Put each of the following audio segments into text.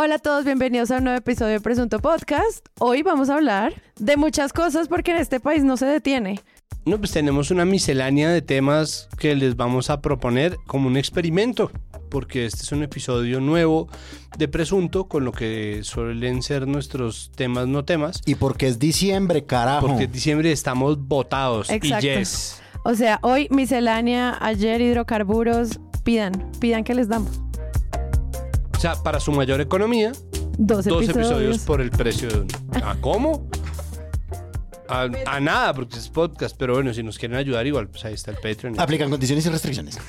Hola a todos, bienvenidos a un nuevo episodio de Presunto Podcast. Hoy vamos a hablar de muchas cosas porque en este país no se detiene. No, pues tenemos una miscelánea de temas que les vamos a proponer como un experimento, porque este es un episodio nuevo de Presunto, con lo que suelen ser nuestros temas no temas. Y porque es diciembre, carajo. Porque en diciembre estamos votados Exacto. y yes. O sea, hoy miscelánea, ayer hidrocarburos, pidan, pidan que les damos. O sea, para su mayor economía, Dos, dos episodios. episodios por el precio de uno. ¿A cómo? A, a nada, porque es podcast, pero bueno, si nos quieren ayudar igual, pues ahí está el Patreon. Aplican condiciones y restricciones.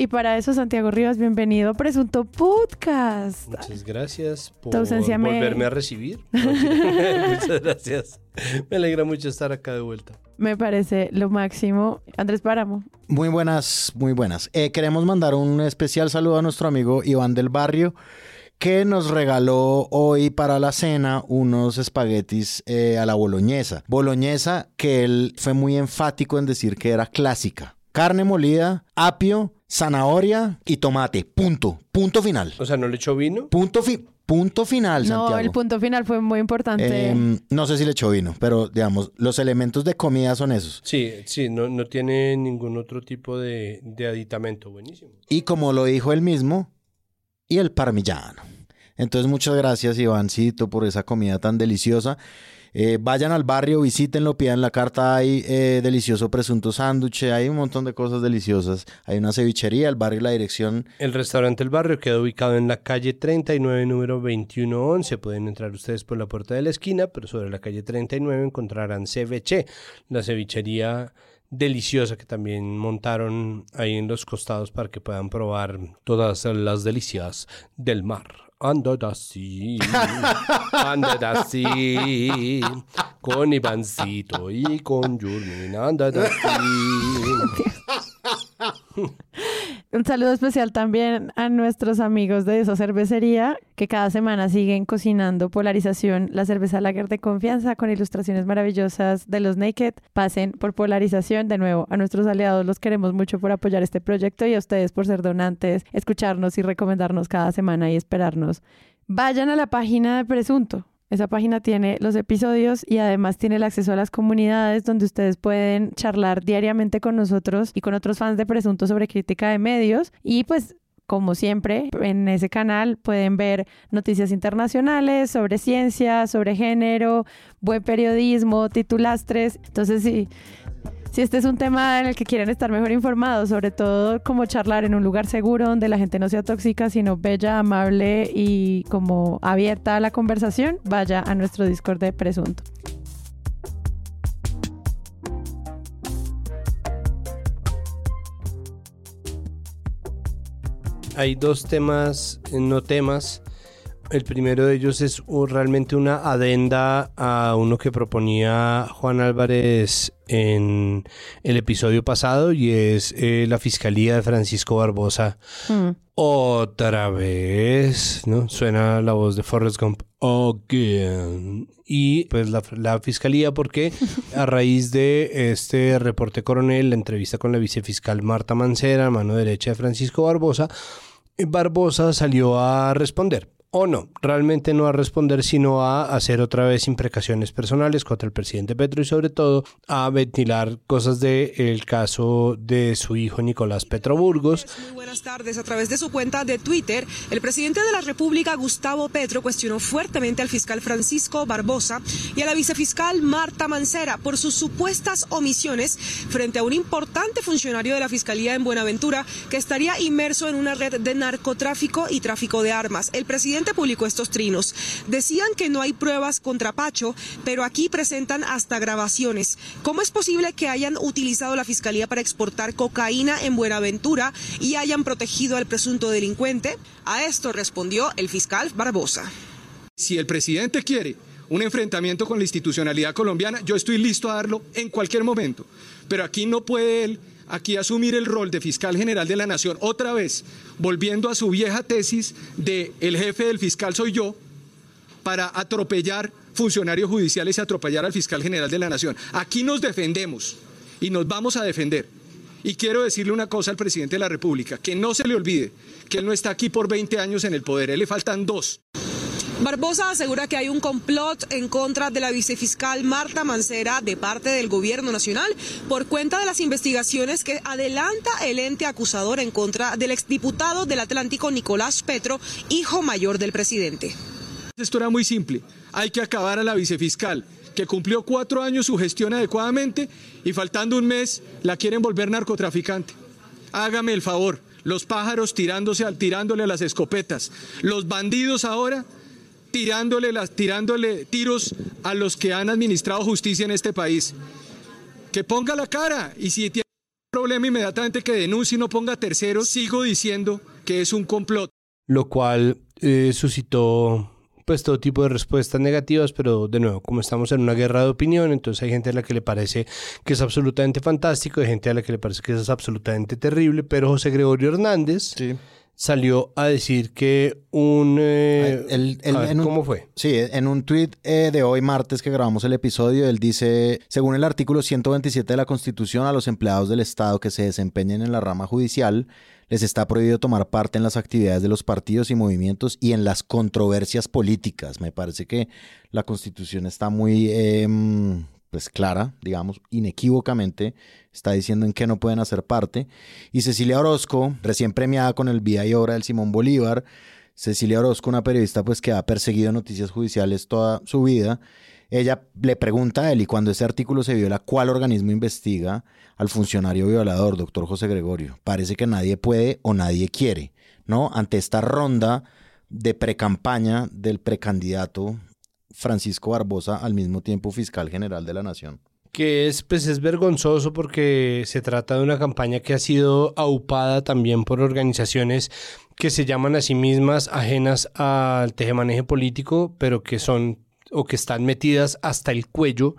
Y para eso, Santiago Rivas, bienvenido a Presunto Podcast. Muchas gracias por me- volverme a recibir. Muchas gracias. Me alegra mucho estar acá de vuelta. Me parece lo máximo. Andrés Páramo. Muy buenas, muy buenas. Eh, queremos mandar un especial saludo a nuestro amigo Iván del Barrio, que nos regaló hoy para la cena unos espaguetis eh, a la boloñesa. Boloñesa que él fue muy enfático en decir que era clásica. Carne molida, apio, zanahoria y tomate. Punto. Punto final. O sea, ¿no le echó vino? Punto, fi- punto final, No, Santiago. el punto final fue muy importante. Em, no sé si le echó vino, pero digamos, los elementos de comida son esos. Sí, sí, no, no tiene ningún otro tipo de, de aditamento. Buenísimo. Y como lo dijo él mismo, y el parmillano. Entonces, muchas gracias, Ivancito, por esa comida tan deliciosa. Eh, vayan al barrio, visítenlo, pidan la carta. Hay eh, delicioso presunto sándwich, hay un montón de cosas deliciosas. Hay una cevichería, el barrio, la dirección. El restaurante El Barrio queda ubicado en la calle 39, número 2111. Pueden entrar ustedes por la puerta de la esquina, pero sobre la calle 39 encontrarán Ceviche, la cevichería deliciosa que también montaron ahí en los costados para que puedan probar todas las delicias del mar. Ando así, ando así, con Ivancito y con Yurmin, anda así. Un saludo especial también a nuestros amigos de esa cervecería que cada semana siguen cocinando Polarización, la cerveza lager de confianza con ilustraciones maravillosas de los Naked. Pasen por Polarización de nuevo. A nuestros aliados los queremos mucho por apoyar este proyecto y a ustedes por ser donantes, escucharnos y recomendarnos cada semana y esperarnos. Vayan a la página de Presunto. Esa página tiene los episodios y además tiene el acceso a las comunidades donde ustedes pueden charlar diariamente con nosotros y con otros fans de Presunto sobre crítica de medios. Y pues, como siempre, en ese canal pueden ver noticias internacionales sobre ciencia, sobre género, buen periodismo, titulastres. Entonces, sí. Si este es un tema en el que quieren estar mejor informados, sobre todo como charlar en un lugar seguro donde la gente no sea tóxica, sino bella, amable y como abierta a la conversación, vaya a nuestro Discord de Presunto. Hay dos temas, no temas. El primero de ellos es realmente una adenda a uno que proponía Juan Álvarez en el episodio pasado y es eh, la Fiscalía de Francisco Barbosa. Mm. Otra vez, ¿no? Suena la voz de Forrest Gump. Again. Y pues la, la fiscalía, porque a raíz de este reporte coronel, la entrevista con la vicefiscal Marta Mancera, mano derecha de Francisco Barbosa, Barbosa salió a responder. O no, realmente no a responder, sino a hacer otra vez imprecaciones personales contra el presidente Petro y sobre todo a ventilar cosas del caso de su hijo Nicolás Petro Burgos. Muy buenas tardes. A través de su cuenta de Twitter, el presidente de la República, Gustavo Petro, cuestionó fuertemente al fiscal Francisco Barbosa y a la vicefiscal Marta Mancera por sus supuestas omisiones frente a un importante funcionario de la Fiscalía en Buenaventura que estaría inmerso en una red de narcotráfico y tráfico de armas. El presidente publicó estos trinos. Decían que no hay pruebas contra Pacho, pero aquí presentan hasta grabaciones. ¿Cómo es posible que hayan utilizado la Fiscalía para exportar cocaína en Buenaventura y hayan protegido al presunto delincuente? A esto respondió el fiscal Barbosa. Si el presidente quiere un enfrentamiento con la institucionalidad colombiana, yo estoy listo a darlo en cualquier momento. Pero aquí no puede él aquí asumir el rol de fiscal general de la nación otra vez, volviendo a su vieja tesis de el jefe del fiscal soy yo, para atropellar funcionarios judiciales y atropellar al fiscal general de la nación. Aquí nos defendemos y nos vamos a defender. Y quiero decirle una cosa al presidente de la República, que no se le olvide que él no está aquí por 20 años en el poder, a él le faltan dos. Barbosa asegura que hay un complot en contra de la vicefiscal Marta Mancera de parte del gobierno nacional por cuenta de las investigaciones que adelanta el ente acusador en contra del exdiputado del Atlántico Nicolás Petro, hijo mayor del presidente. Esto era muy simple. Hay que acabar a la vicefiscal, que cumplió cuatro años su gestión adecuadamente y faltando un mes la quieren volver narcotraficante. Hágame el favor, los pájaros tirándose tirándole a las escopetas, los bandidos ahora tirándole, las, tirándole tiros a los que han administrado justicia en este país. Que ponga la cara y si tiene un problema inmediatamente que denuncie y no ponga terceros, sigo diciendo que es un complot. Lo cual eh, suscitó pues todo tipo de respuestas negativas, pero de nuevo, como estamos en una guerra de opinión, entonces hay gente a la que le parece que es absolutamente fantástico, hay gente a la que le parece que es absolutamente terrible, pero José Gregorio Hernández salió a decir que un... eh, El- el- a ver, en un- ¿Cómo fue? Sí, en un tuit eh, de hoy martes que grabamos el episodio, él dice, según el artículo 127 de la Constitución, a los empleados del Estado que se desempeñen en la rama judicial les está prohibido tomar parte en las actividades de los partidos y movimientos y en las controversias políticas. Me parece que la Constitución está muy eh, pues clara, digamos, inequívocamente está diciendo en qué no pueden hacer parte. Y Cecilia Orozco, recién premiada con el Vida y Obra del Simón Bolívar, Cecilia Orozco, una periodista pues que ha perseguido noticias judiciales toda su vida, ella le pregunta a él y cuando ese artículo se viola, ¿cuál organismo investiga al funcionario violador, doctor José Gregorio? Parece que nadie puede o nadie quiere, ¿no? Ante esta ronda de precampaña del precandidato Francisco Barbosa al mismo tiempo fiscal general de la nación. que es pues es vergonzoso porque se trata de una campaña que ha sido aupada también por organizaciones que se llaman a sí mismas ajenas al tejemaneje político, pero que son o que están metidas hasta el cuello.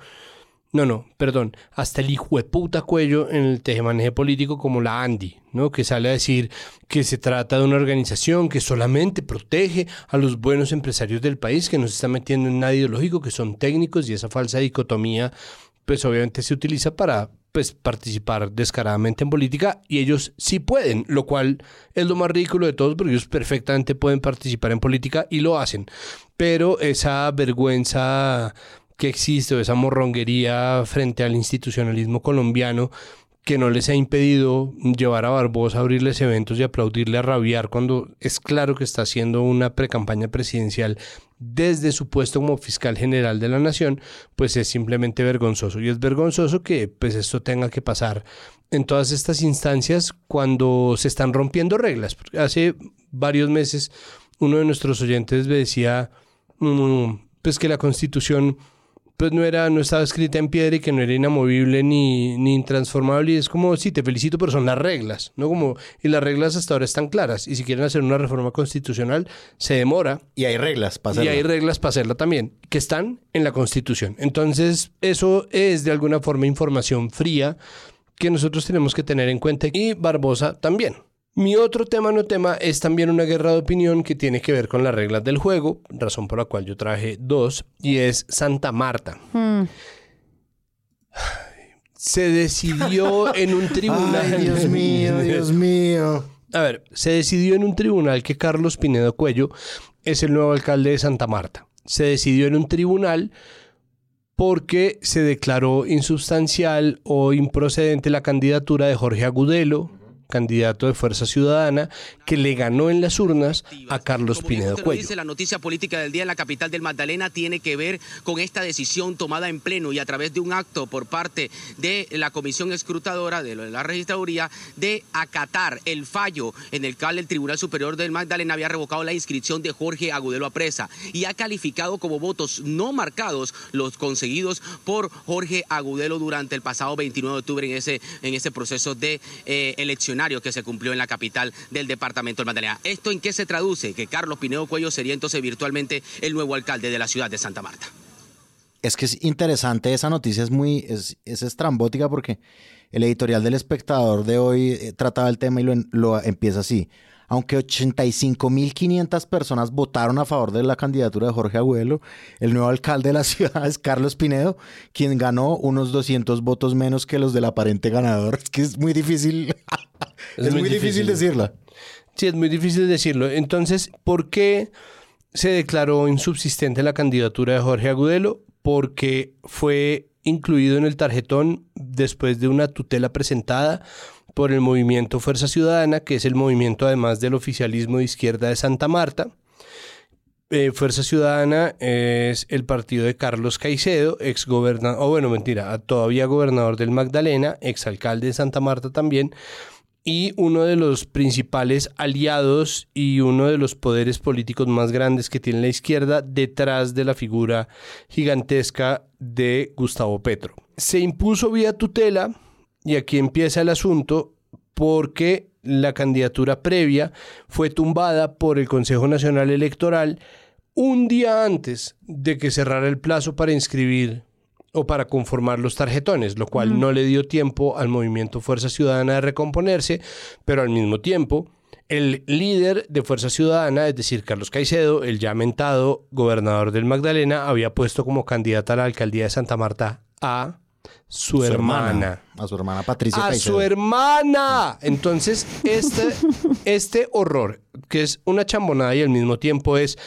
No, no, perdón, hasta el hijo de puta cuello en el tejemaneje político como la Andy, ¿no? Que sale a decir que se trata de una organización que solamente protege a los buenos empresarios del país, que no se está metiendo en nada ideológico, que son técnicos y esa falsa dicotomía pues obviamente se utiliza para pues participar descaradamente en política y ellos sí pueden, lo cual es lo más ridículo de todos porque ellos perfectamente pueden participar en política y lo hacen. Pero esa vergüenza que existe o esa morronguería frente al institucionalismo colombiano que no les ha impedido llevar a Barbosa a abrirles eventos y aplaudirle a rabiar cuando es claro que está haciendo una precampaña presidencial desde su puesto como fiscal general de la nación, pues es simplemente vergonzoso. Y es vergonzoso que pues esto tenga que pasar en todas estas instancias cuando se están rompiendo reglas. Hace varios meses uno de nuestros oyentes me decía mm, pues que la constitución pues no era, no estaba escrita en piedra y que no era inamovible ni, ni intransformable. Y es como, sí, te felicito, pero son las reglas, ¿no? Como, y las reglas hasta ahora están claras. Y si quieren hacer una reforma constitucional, se demora. Y hay reglas para Y hacerlo. hay reglas para hacerla también, que están en la Constitución. Entonces, eso es de alguna forma información fría que nosotros tenemos que tener en cuenta. Y Barbosa también. Mi otro tema no tema es también una guerra de opinión que tiene que ver con las reglas del juego, razón por la cual yo traje dos, y es Santa Marta. Hmm. Se decidió en un tribunal. Ay, Dios mío, Dios mío. A ver, se decidió en un tribunal que Carlos Pinedo Cuello es el nuevo alcalde de Santa Marta. Se decidió en un tribunal porque se declaró insubstancial o improcedente la candidatura de Jorge Agudelo, candidato de Fuerza Ciudadana, que le ganó en las urnas a Carlos Pinedo Cuello. dice, la noticia política del día en la capital del Magdalena tiene que ver con esta decisión tomada en pleno y a través de un acto por parte de la comisión escrutadora de la registraduría de acatar el fallo en el cual el Tribunal Superior del Magdalena había revocado la inscripción de Jorge Agudelo a presa y ha calificado como votos no marcados los conseguidos por Jorge Agudelo durante el pasado 29 de octubre en ese, en ese proceso de eh, que se cumplió en la capital del departamento del Magdalena. ¿Esto en qué se traduce? Que Carlos Pinedo Cuello sería entonces virtualmente el nuevo alcalde de la ciudad de Santa Marta. Es que es interesante, esa noticia es muy, es, es estrambótica porque el editorial del espectador de hoy eh, trataba el tema y lo, lo empieza así. Aunque 85.500 personas votaron a favor de la candidatura de Jorge Agüelo, el nuevo alcalde de la ciudad es Carlos Pinedo, quien ganó unos 200 votos menos que los del aparente ganador. Es que es muy difícil, es, muy, difícil, decirlo. Sí, es muy difícil decirlo. Entonces, ¿por qué se declaró insubsistente la candidatura de Jorge Agudelo? Porque fue incluido en el tarjetón después de una tutela presentada por el movimiento Fuerza Ciudadana, que es el movimiento además del oficialismo de izquierda de Santa Marta. Eh, Fuerza Ciudadana es el partido de Carlos Caicedo, ex gobernador, o bueno, mentira, todavía gobernador del Magdalena, ex alcalde de Santa Marta también, y uno de los principales aliados y uno de los poderes políticos más grandes que tiene la izquierda detrás de la figura gigantesca de Gustavo Petro. Se impuso vía tutela y aquí empieza el asunto porque la candidatura previa fue tumbada por el Consejo Nacional Electoral un día antes de que cerrara el plazo para inscribir o para conformar los tarjetones, lo cual no le dio tiempo al movimiento Fuerza Ciudadana de recomponerse, pero al mismo tiempo el líder de Fuerza Ciudadana, es decir, Carlos Caicedo, el ya mentado gobernador del Magdalena, había puesto como candidata a la alcaldía de Santa Marta a su, hermana. A su hermana Patricia A su hermana. Entonces, este, este horror, que es una chambonada y al mismo tiempo es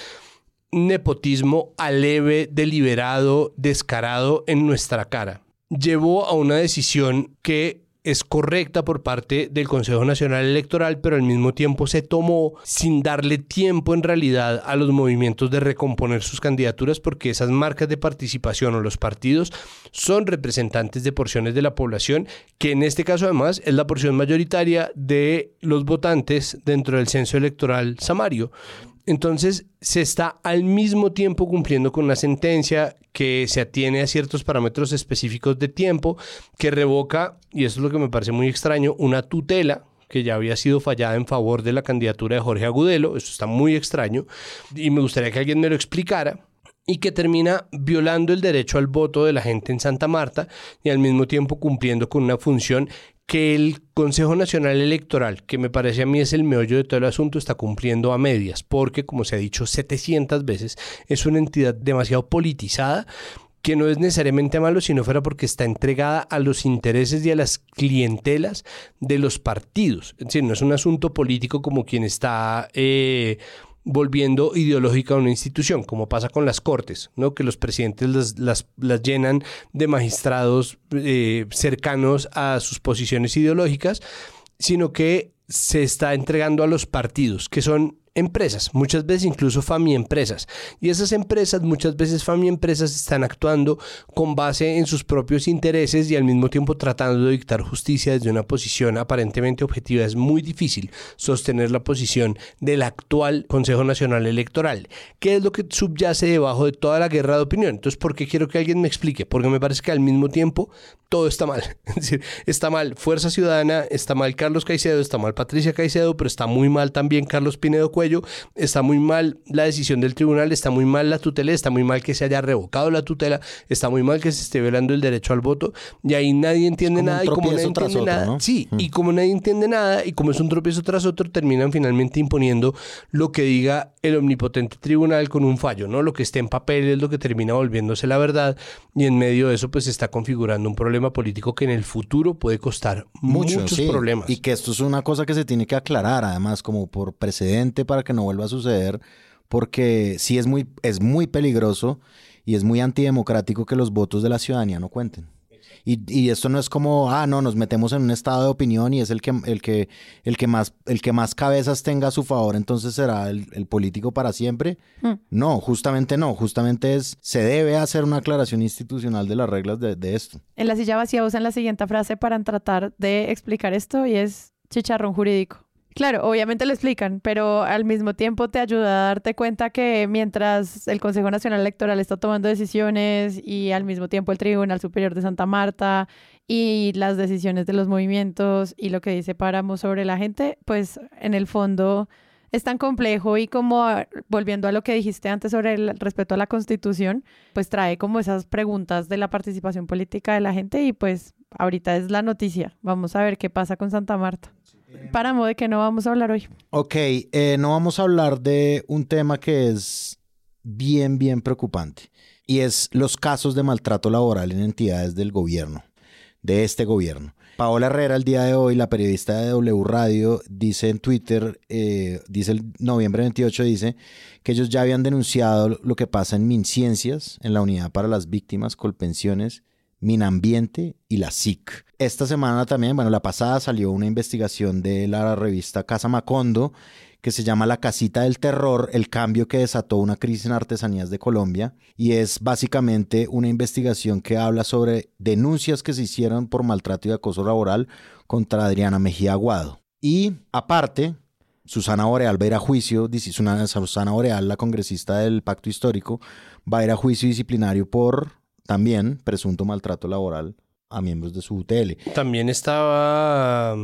nepotismo aleve, deliberado, descarado en nuestra cara, llevó a una decisión que es correcta por parte del Consejo Nacional Electoral, pero al mismo tiempo se tomó sin darle tiempo en realidad a los movimientos de recomponer sus candidaturas, porque esas marcas de participación o los partidos son representantes de porciones de la población, que en este caso además es la porción mayoritaria de los votantes dentro del censo electoral samario. Entonces se está al mismo tiempo cumpliendo con una sentencia que se atiene a ciertos parámetros específicos de tiempo, que revoca, y eso es lo que me parece muy extraño, una tutela que ya había sido fallada en favor de la candidatura de Jorge Agudelo, eso está muy extraño, y me gustaría que alguien me lo explicara, y que termina violando el derecho al voto de la gente en Santa Marta y al mismo tiempo cumpliendo con una función que el Consejo Nacional Electoral, que me parece a mí es el meollo de todo el asunto, está cumpliendo a medias, porque, como se ha dicho 700 veces, es una entidad demasiado politizada que no es necesariamente malo, sino fuera porque está entregada a los intereses y a las clientelas de los partidos. Es decir, no es un asunto político como quien está... Eh, volviendo ideológica a una institución, como pasa con las cortes, ¿no? que los presidentes las, llenan de magistrados eh, cercanos a sus posiciones ideológicas, sino que se está entregando a los partidos, que son empresas, muchas veces incluso FAMI empresas. Y esas empresas, muchas veces FAMI empresas, están actuando con base en sus propios intereses y al mismo tiempo tratando de dictar justicia desde una posición aparentemente objetiva. Es muy difícil sostener la posición del actual Consejo Nacional Electoral. ¿Qué es lo que subyace debajo de toda la guerra de opinión? Entonces, ¿por qué quiero que alguien me explique? Porque me parece que al mismo tiempo todo está mal. Es decir, está mal Fuerza Ciudadana, está mal Carlos Caicedo, está mal Patricia Caicedo, pero está muy mal también Carlos Pinedo está muy mal la decisión del tribunal, está muy mal la tutela, está muy mal que se haya revocado la tutela, está muy mal que se esté violando el derecho al voto y ahí nadie entiende nada y como nadie entiende nada, sí, y como nadie entiende nada y como es un tropiezo tras otro, terminan finalmente imponiendo lo que diga el omnipotente tribunal con un fallo, ¿no? Lo que esté en papel es lo que termina volviéndose la verdad y en medio de eso pues se está configurando un problema político que en el futuro puede costar muchos problemas. Y que esto es una cosa que se tiene que aclarar además como por precedente para que no vuelva a suceder, porque sí es muy, es muy peligroso y es muy antidemocrático que los votos de la ciudadanía no cuenten. Y, y, esto no es como, ah, no, nos metemos en un estado de opinión y es el que, el que, el que, más, el que más cabezas tenga a su favor, entonces será el, político para siempre. Hmm. No, justamente no, justamente es, se debe hacer una aclaración institucional de las reglas de, de esto. En la silla vacía usan la siguiente frase para tratar de explicar esto y es chicharrón jurídico. Claro, obviamente lo explican, pero al mismo tiempo te ayuda a darte cuenta que mientras el Consejo Nacional Electoral está tomando decisiones y al mismo tiempo el Tribunal Superior de Santa Marta y las decisiones de los movimientos y lo que dice Páramo sobre la gente, pues en el fondo es tan complejo y como ah, volviendo a lo que dijiste antes sobre el respeto a la Constitución, pues trae como esas preguntas de la participación política de la gente y pues ahorita es la noticia. Vamos a ver qué pasa con Santa Marta. Páramo, ¿de qué no vamos a hablar hoy? Ok, eh, no vamos a hablar de un tema que es bien, bien preocupante y es los casos de maltrato laboral en entidades del gobierno, de este gobierno. Paola Herrera, el día de hoy, la periodista de W Radio, dice en Twitter, eh, dice el noviembre 28, dice que ellos ya habían denunciado lo que pasa en MinCiencias, en la Unidad para las Víctimas, Colpensiones, Minambiente y la SIC. Esta semana también, bueno, la pasada salió una investigación de la revista Casa Macondo que se llama La Casita del Terror, el cambio que desató una crisis en artesanías de Colombia. Y es básicamente una investigación que habla sobre denuncias que se hicieron por maltrato y acoso laboral contra Adriana Mejía Aguado. Y aparte, Susana Boreal va a ir a juicio, Susana Boreal, la congresista del Pacto Histórico, va a ir a juicio disciplinario por también presunto maltrato laboral a miembros de su UTL. También estaba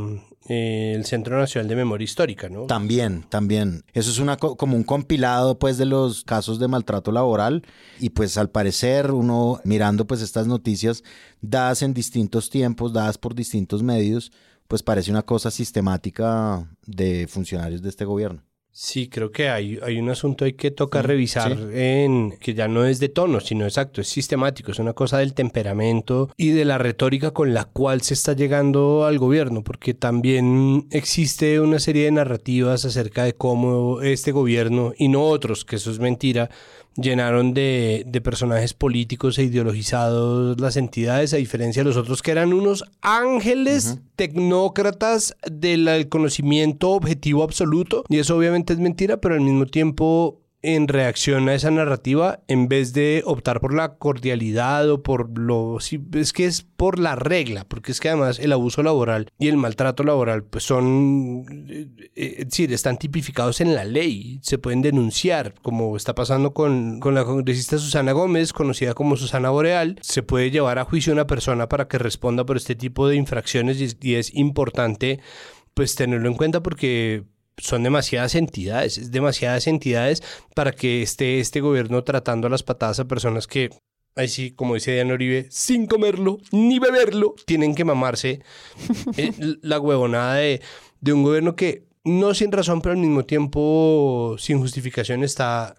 eh, el Centro Nacional de Memoria Histórica, ¿no? También, también. Eso es una, como un compilado pues de los casos de maltrato laboral y pues al parecer uno mirando pues estas noticias dadas en distintos tiempos, dadas por distintos medios, pues parece una cosa sistemática de funcionarios de este gobierno. Sí, creo que hay, hay un asunto ahí que toca revisar en que ya no es de tono, sino exacto, es sistemático, es una cosa del temperamento y de la retórica con la cual se está llegando al gobierno, porque también existe una serie de narrativas acerca de cómo este gobierno y no otros, que eso es mentira, llenaron de, personajes políticos e ideologizados las entidades, a diferencia de los otros que eran unos ángeles tecnócratas del conocimiento objetivo absoluto. Y eso obviamente es mentira, pero al mismo tiempo en reacción a esa narrativa en vez de optar por la cordialidad o por lo... es que es por la regla, porque es que además el abuso laboral y el maltrato laboral pues son... Eh, eh, es decir, están tipificados en la ley, se pueden denunciar, como está pasando con, con la congresista Susana Gómez, conocida como Susana Boreal, se puede llevar a juicio a una persona para que responda por este tipo de infracciones y, y es importante pues tenerlo en cuenta porque son demasiadas entidades, demasiadas entidades para que esté este gobierno tratando las patadas a personas que, ahí sí, como dice Diana Uribe, sin comerlo ni beberlo, tienen que mamarse eh, la huevonada de, de un gobierno que no sin razón, pero al mismo tiempo sin justificación está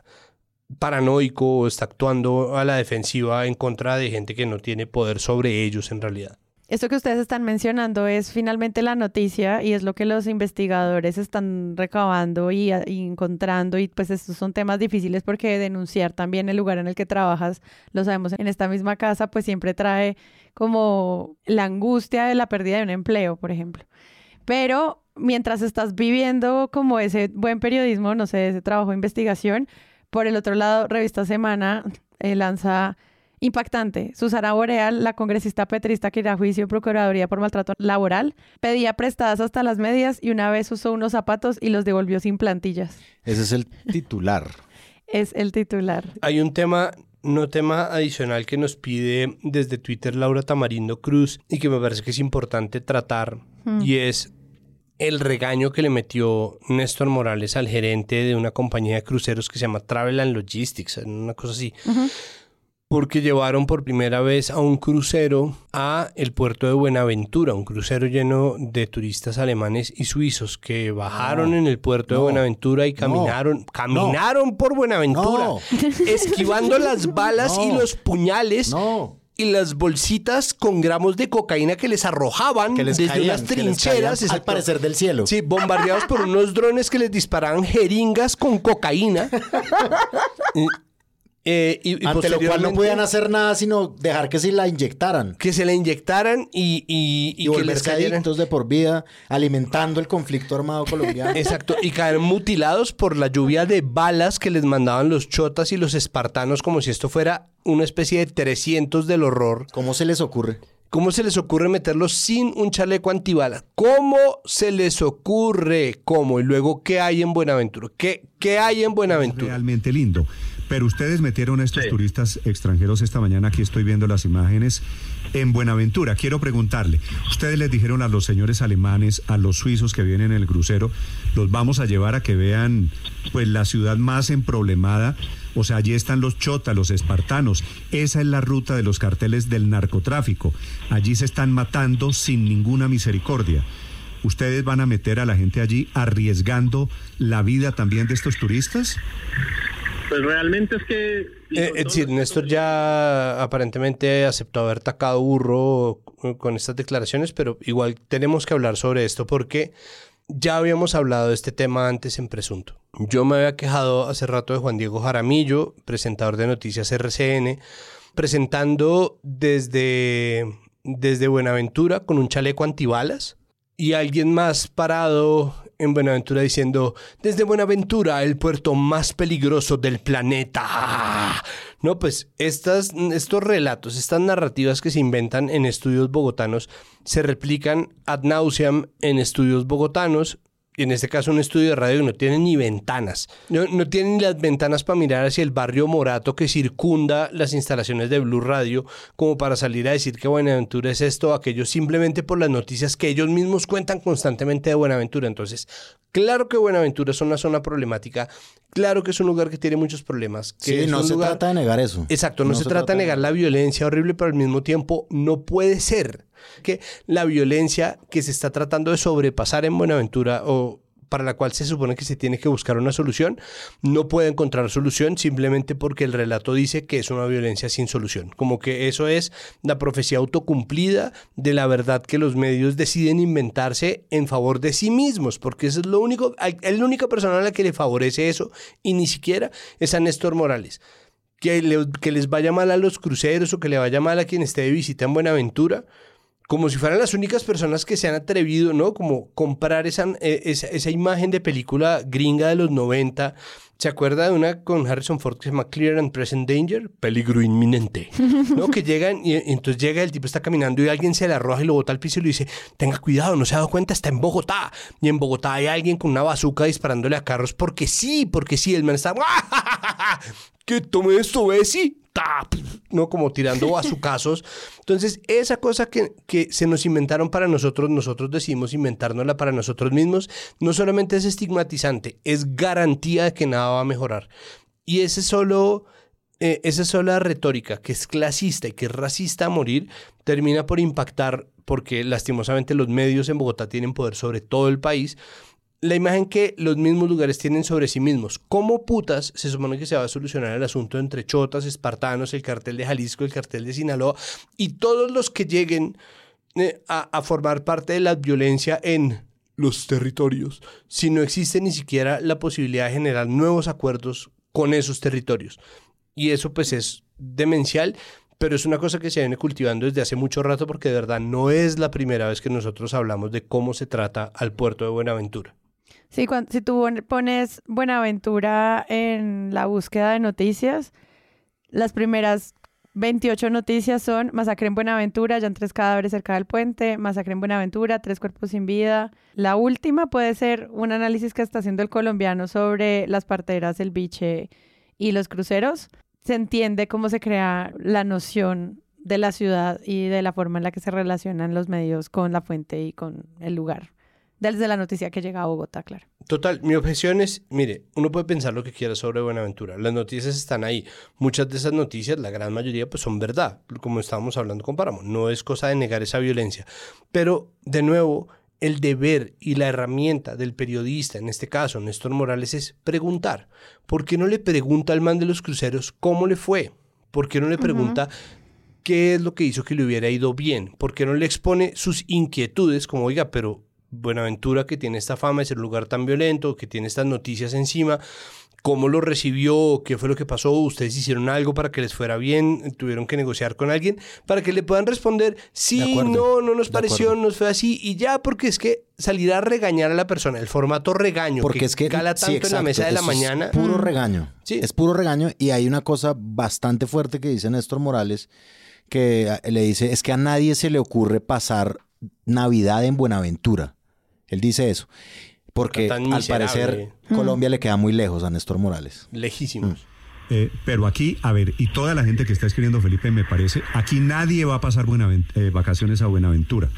paranoico o está actuando a la defensiva en contra de gente que no tiene poder sobre ellos en realidad. Esto que ustedes están mencionando es finalmente la noticia y es lo que los investigadores están recabando y, encontrando y pues estos son temas difíciles porque denunciar también el lugar en el que trabajas, lo sabemos en esta misma casa, pues siempre trae como la angustia de la pérdida de un empleo, por ejemplo. Pero mientras estás viviendo como ese buen periodismo, no sé, ese trabajo de investigación, por el otro lado, Revista Semana eh, lanza Impactante. Susana Boreal, la congresista petrista que irá a juicio Procuraduría por maltrato laboral, pedía prestadas hasta las medias y una vez usó unos zapatos y los devolvió sin plantillas. Ese es el titular. es el titular. Hay un tema no tema adicional que nos pide desde Twitter Laura Tamarindo Cruz y que me parece que es importante tratar hmm. y es el regaño que le metió Néstor Morales al gerente de una compañía de cruceros que se llama Travel and Logistics, una cosa así porque llevaron por primera vez a un crucero a el puerto de Buenaventura, un crucero lleno de turistas alemanes y suizos que bajaron en el puerto de Buenaventura y caminaron, caminaron por Buenaventura, esquivando las balas y los puñales y las bolsitas con gramos de cocaína que les arrojaban desde las trincheras. al parecer del cielo. Sí, bombardeados por unos drones que les disparaban jeringas con cocaína. Eh, y, Ante lo cual no podían hacer nada sino dejar que se la inyectaran. Que se la inyectaran y, y, y, que les cayeran de por vida, alimentando el conflicto armado colombiano. Exacto, y caer mutilados por la lluvia de balas que les mandaban los chotas y los espartanos como si esto fuera una especie de 300 del horror. ¿Cómo se les ocurre? ¿Cómo se les ocurre meterlos sin un chaleco antibalas? ¿Cómo se les ocurre? ¿Cómo? Y luego, ¿qué hay en Buenaventura? ¿Qué, qué hay en Buenaventura? realmente lindo. Pero ustedes metieron a estos turistas extranjeros esta mañana, aquí estoy viendo las imágenes, en Buenaventura. Quiero preguntarle, ustedes les dijeron a los señores alemanes, a los suizos que vienen en el crucero, los vamos a llevar a que vean pues la ciudad más emproblemada. O sea, allí están los chotas, los espartanos. Esa es la ruta de los carteles del narcotráfico. Allí se están matando sin ninguna misericordia. ¿ustedes van a meter a la gente allí arriesgando la vida también de estos turistas? Pues realmente es que... Eh, es decir, Néstor ya aparentemente aceptó haber tacado burro con estas declaraciones, pero igual tenemos que hablar sobre esto porque ya habíamos hablado de este tema antes en Presunto. Yo me había quejado hace rato de Juan Diego Jaramillo, presentador de Noticias RCN, presentando desde, desde Buenaventura con un chaleco antibalas y alguien más parado en Buenaventura diciendo, desde Buenaventura, el puerto más peligroso del planeta. No, pues estas, estos relatos, estas narrativas que se inventan en estudios bogotanos, se replican ad nauseam en estudios bogotanos en este caso un estudio de radio que no tiene ni ventanas. No, no tiene ni las ventanas para mirar hacia el barrio Morato que circunda las instalaciones de Blue Radio, como para salir a decir que Buenaventura es esto o aquello, simplemente por las noticias que ellos mismos cuentan constantemente de Buenaventura. Entonces, claro que Buenaventura es una zona problemática, claro que es un lugar que tiene muchos problemas. Que sí, no se trata de negar eso. Exacto, no, se, trata de negar la violencia horrible, pero al mismo tiempo no puede ser que la violencia que se está tratando de sobrepasar en Buenaventura o para la cual se supone que se tiene que buscar una solución, no puede encontrar solución simplemente porque el relato dice que es una violencia sin solución. Como que eso es la profecía autocumplida de la verdad que los medios deciden inventarse en favor de sí mismos, porque es lo único, la única persona a la que le favorece eso y ni siquiera es a Néstor Morales. Que, que les vaya mal a los cruceros o que le vaya mal a quien esté de visita en Buenaventura, como si fueran las únicas personas que se han atrevido, ¿no? Como comprar esa, eh, esa, esa, imagen de película gringa de los 90. ¿Se acuerda de una con Harrison Ford que se llama Clear and Present Danger? Peligro inminente. ¿No? que llegan y, entonces llega, el tipo está caminando y alguien se le arroja y lo bota al piso y le dice, tenga cuidado, no se ha dado cuenta, está en Bogotá. Y en Bogotá hay alguien con una bazuca disparándole a carros porque sí, porque sí, el man está... que tome esto, Bessie. ¿No? Como tirando bazucazos. Entonces, esa cosa que, que se nos inventaron para nosotros, nosotros decidimos inventárnosla para nosotros mismos, no solamente es estigmatizante, es garantía de que nada va a mejorar. Y ese solo, eh, esa sola retórica que es clasista y que es racista a morir, termina por impactar, porque lastimosamente los medios en Bogotá tienen poder sobre todo el país, la imagen que los mismos lugares tienen sobre sí mismos. ¿Cómo putas se supone que se va a solucionar el asunto entre chotas, espartanos, el cartel de Jalisco, el cartel de Sinaloa y todos los que lleguen eh, a, a formar parte de la violencia en los territorios si no existe ni siquiera la posibilidad de generar nuevos acuerdos con esos territorios? Y eso pues es demencial, pero es una cosa que se viene cultivando desde hace mucho rato porque de verdad no es la primera vez que nosotros hablamos de cómo se trata al puerto de Buenaventura. Sí, cuando, si tú pones Buenaventura en la búsqueda de noticias, las primeras 28 noticias son masacre en Buenaventura, ya tres cadáveres cerca del puente, masacre en Buenaventura, tres cuerpos sin vida. La última puede ser un análisis que está haciendo el colombiano sobre las parteras, el biche y los cruceros. Se entiende cómo se crea la noción de la ciudad y de la forma en la que se relacionan los medios con la fuente y con el lugar desde la noticia que llega a Bogotá, claro. Total, mi objeción es, mire, uno puede pensar lo que quiera sobre Buenaventura, las noticias están ahí, muchas de esas noticias, la gran mayoría, pues son verdad, como estábamos hablando con Páramo, no es cosa de negar esa violencia, pero de nuevo, el deber y la herramienta del periodista, en este caso Néstor Morales, es preguntar. ¿Por qué no le pregunta al man de los cruceros cómo le fue? ¿Por qué no le pregunta uh -huh. qué es lo que hizo que le hubiera ido bien? ¿Por qué no le expone sus inquietudes como, oiga, pero Buenaventura, que tiene esta fama de ser un lugar tan violento, que tiene estas noticias encima, cómo lo recibió, qué fue lo que pasó, ustedes hicieron algo para que les fuera bien, tuvieron que negociar con alguien, para que le puedan responder, sí, no, no nos pareció, nos fue así, y ya, porque es que salir a regañar a la persona, el formato regaño, porque que es que cala tanto sí, exacto, en la mesa de la mañana. Es puro regaño. Sí. Es puro regaño, y hay una cosa bastante fuerte que dice Néstor Morales, que le dice, es que a nadie se le ocurre pasar Navidad en Buenaventura. Él dice eso. Porque al parecer mm. Colombia le queda muy lejos a Néstor Morales. Lejísimos. Mm. Eh, pero aquí, a ver, y toda la gente que está escribiendo, Felipe, me parece, aquí nadie va a pasar eh, vacaciones a Buenaventura.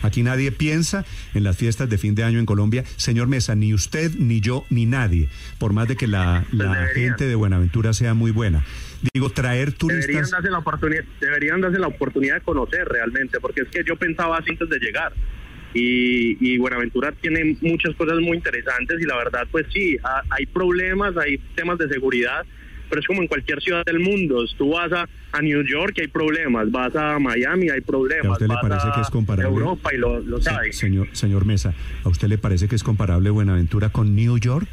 Aquí nadie piensa en las fiestas de fin de año en Colombia. Señor Mesa, ni usted, ni yo, ni nadie, por más de que la, la gente de Buenaventura sea muy buena. Digo, traer turistas... Deberían darse, la oportunidad, deberían darse la oportunidad de conocer realmente, porque es que yo pensaba así antes de llegar. Y, Buenaventura tiene muchas cosas muy interesantes y la verdad pues sí, hay problemas, hay temas de seguridad, pero es como en cualquier ciudad del mundo. Tú vas a, New York y hay problemas, vas a Miami hay problemas. ¿A usted le parece que es comparable? Europa y lo, lo sabe. Señor, señor Mesa, ¿a usted le parece que es comparable Buenaventura con New York?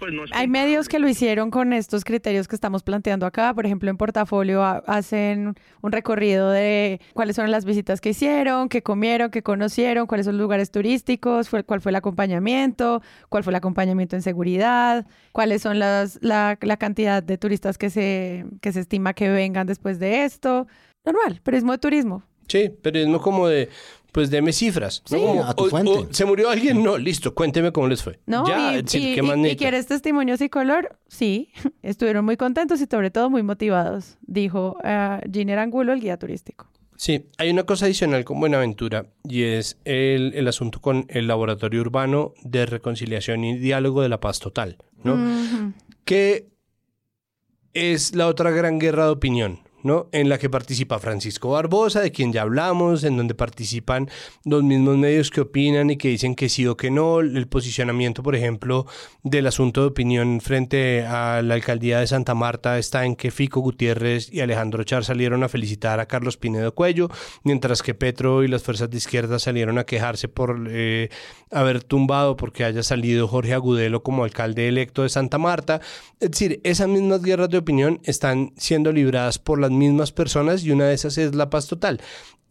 Pues, Hay medios que lo hicieron con estos criterios que estamos planteando acá. Por ejemplo, en portafolio hacen un recorrido de cuáles son las visitas que hicieron, qué comieron, qué conocieron, cuáles son los lugares turísticos, cuál fue el acompañamiento, cuál fue el acompañamiento en seguridad, cuáles son las, la, la cantidad de turistas que se, que se estima que vengan después de esto. Normal, periodismo de turismo. Sí, periodismo como de pues deme cifras. Sí, a tu fuente. ¿Se murió alguien? No, listo, cuénteme cómo les fue. No, ya, y, ¿qué más y, quieres testimonios y color? Sí, estuvieron muy contentos y sobre todo muy motivados, dijo uh, Giner Angulo, el guía turístico. Sí, hay una cosa adicional con Buenaventura y es el, el asunto con el Laboratorio Urbano de Reconciliación y Diálogo de la Paz Total, ¿no? Que es la otra gran guerra de opinión. ¿No? En la que participa Francisco Barbosa, de quien ya hablamos, en donde participan los mismos medios que opinan y que dicen que sí o que no. El posicionamiento, por ejemplo, del asunto de opinión frente a la alcaldía de Santa Marta está en que Fico Gutiérrez y Alejandro Char salieron a felicitar a Carlos Pinedo Cuello, mientras que Petro y las fuerzas de izquierda salieron a quejarse por eh, haber tumbado porque haya salido Jorge Agudelo como alcalde electo de Santa Marta. Es decir, esas mismas guerras de opinión están siendo libradas por las mismas personas y una de esas es La Paz Total.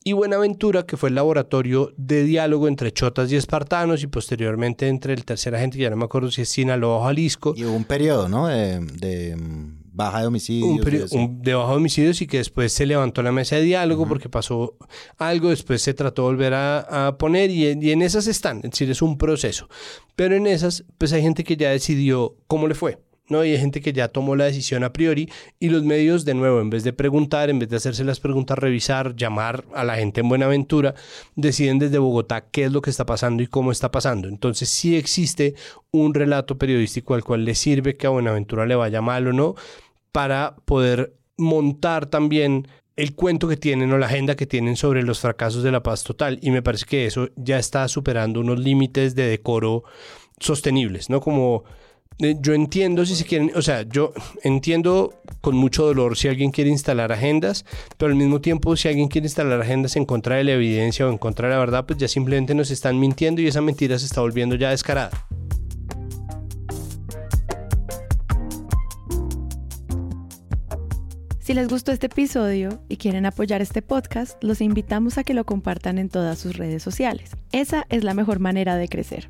Y Buenaventura, que fue el laboratorio de diálogo entre chotas y espartanos y posteriormente entre el tercer agente, ya no me acuerdo si es Sinaloa o Jalisco. Y hubo un periodo, ¿no? De, mm, baja de homicidios. de baja de homicidios y que después se levantó la mesa de diálogo porque pasó algo, después se trató de volver a, poner y, y, en esas están, es decir, es un proceso. Pero en esas, pues hay gente que ya decidió cómo le fue. ¿No? Y hay gente que ya tomó la decisión a priori y los medios, de nuevo, en vez de preguntar, en vez de hacerse las preguntas, revisar, llamar a la gente en Buenaventura, deciden desde Bogotá qué es lo que está pasando y cómo está pasando. Entonces sí existe un relato periodístico al cual le sirve que a Buenaventura le vaya mal o no, para poder montar también el cuento que tienen o la agenda que tienen sobre los fracasos de la paz total. Y me parece que eso ya está superando unos límites de decoro sostenibles, ¿no? Como yo entiendo si se quieren, o sea, yo entiendo con mucho dolor si alguien quiere instalar agendas, pero al mismo tiempo si alguien quiere instalar agendas en contra de la evidencia o en contra de la verdad, pues ya simplemente nos están mintiendo y esa mentira se está volviendo ya descarada. Si les gustó este episodio y quieren apoyar este podcast, los invitamos a que lo compartan en todas sus redes sociales. Esa es la mejor manera de crecer.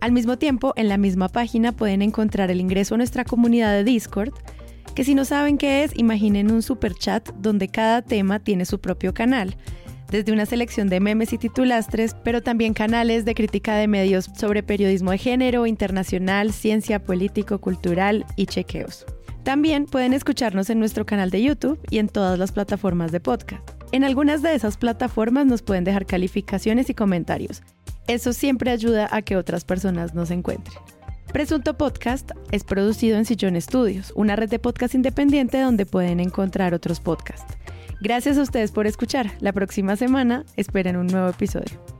Al mismo tiempo, en la misma página pueden encontrar el ingreso a nuestra comunidad de Discord, que si no saben qué es, imaginen un super chat donde cada tema tiene su propio canal, desde una selección de memes y titulastres, pero también canales de crítica de medios sobre periodismo de género, internacional, ciencia, político, cultural y chequeos. También pueden escucharnos en nuestro canal de YouTube y en todas las plataformas de podcast. En algunas de esas plataformas nos pueden dejar calificaciones y comentarios. Eso siempre ayuda a que otras personas nos encuentren. Presunto Podcast es producido en Sillón Studios, una red de podcast independiente donde pueden encontrar otros podcasts. Gracias a ustedes por escuchar. La próxima semana esperen un nuevo episodio.